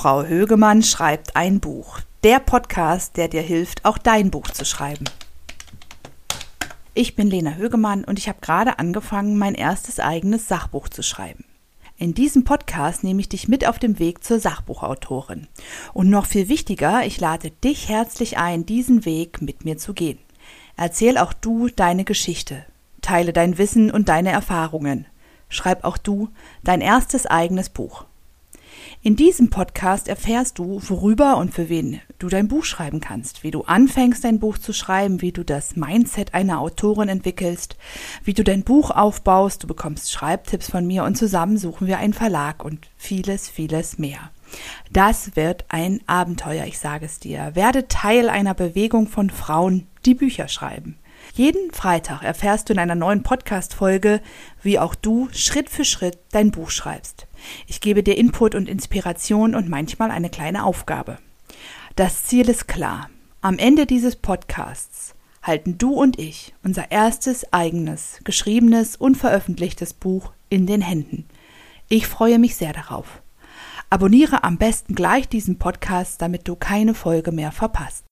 Frau Högemann schreibt ein Buch. Der Podcast, der dir hilft, auch dein Buch zu schreiben. Ich bin Lena Högemann und ich habe gerade angefangen, mein erstes eigenes Sachbuch zu schreiben. In diesem Podcast nehme ich dich mit auf dem Weg zur Sachbuchautorin. Und noch viel wichtiger, ich lade dich herzlich ein, diesen Weg mit mir zu gehen. Erzähl auch du deine Geschichte. Teile dein Wissen und deine Erfahrungen. Schreib auch du dein erstes eigenes Buch. In diesem Podcast erfährst du, worüber und für wen du dein Buch schreiben kannst, wie du anfängst, dein Buch zu schreiben, wie du das Mindset einer Autorin entwickelst, wie du dein Buch aufbaust, du bekommst Schreibtipps von mir und zusammen suchen wir einen Verlag und vieles, vieles mehr. Das wird ein Abenteuer, ich sage es dir. Werde Teil einer Bewegung von Frauen, die Bücher schreiben. Jeden Freitag erfährst du in einer neuen Podcast-Folge, wie auch du Schritt für Schritt dein Buch schreibst. Ich gebe dir Input und Inspiration und manchmal eine kleine Aufgabe. Das Ziel ist klar. Am Ende dieses Podcasts halten du und ich unser erstes eigenes, geschriebenes und veröffentlichtes Buch in den Händen. Ich freue mich sehr darauf. Abonniere am besten gleich diesen Podcast, damit du keine Folge mehr verpasst.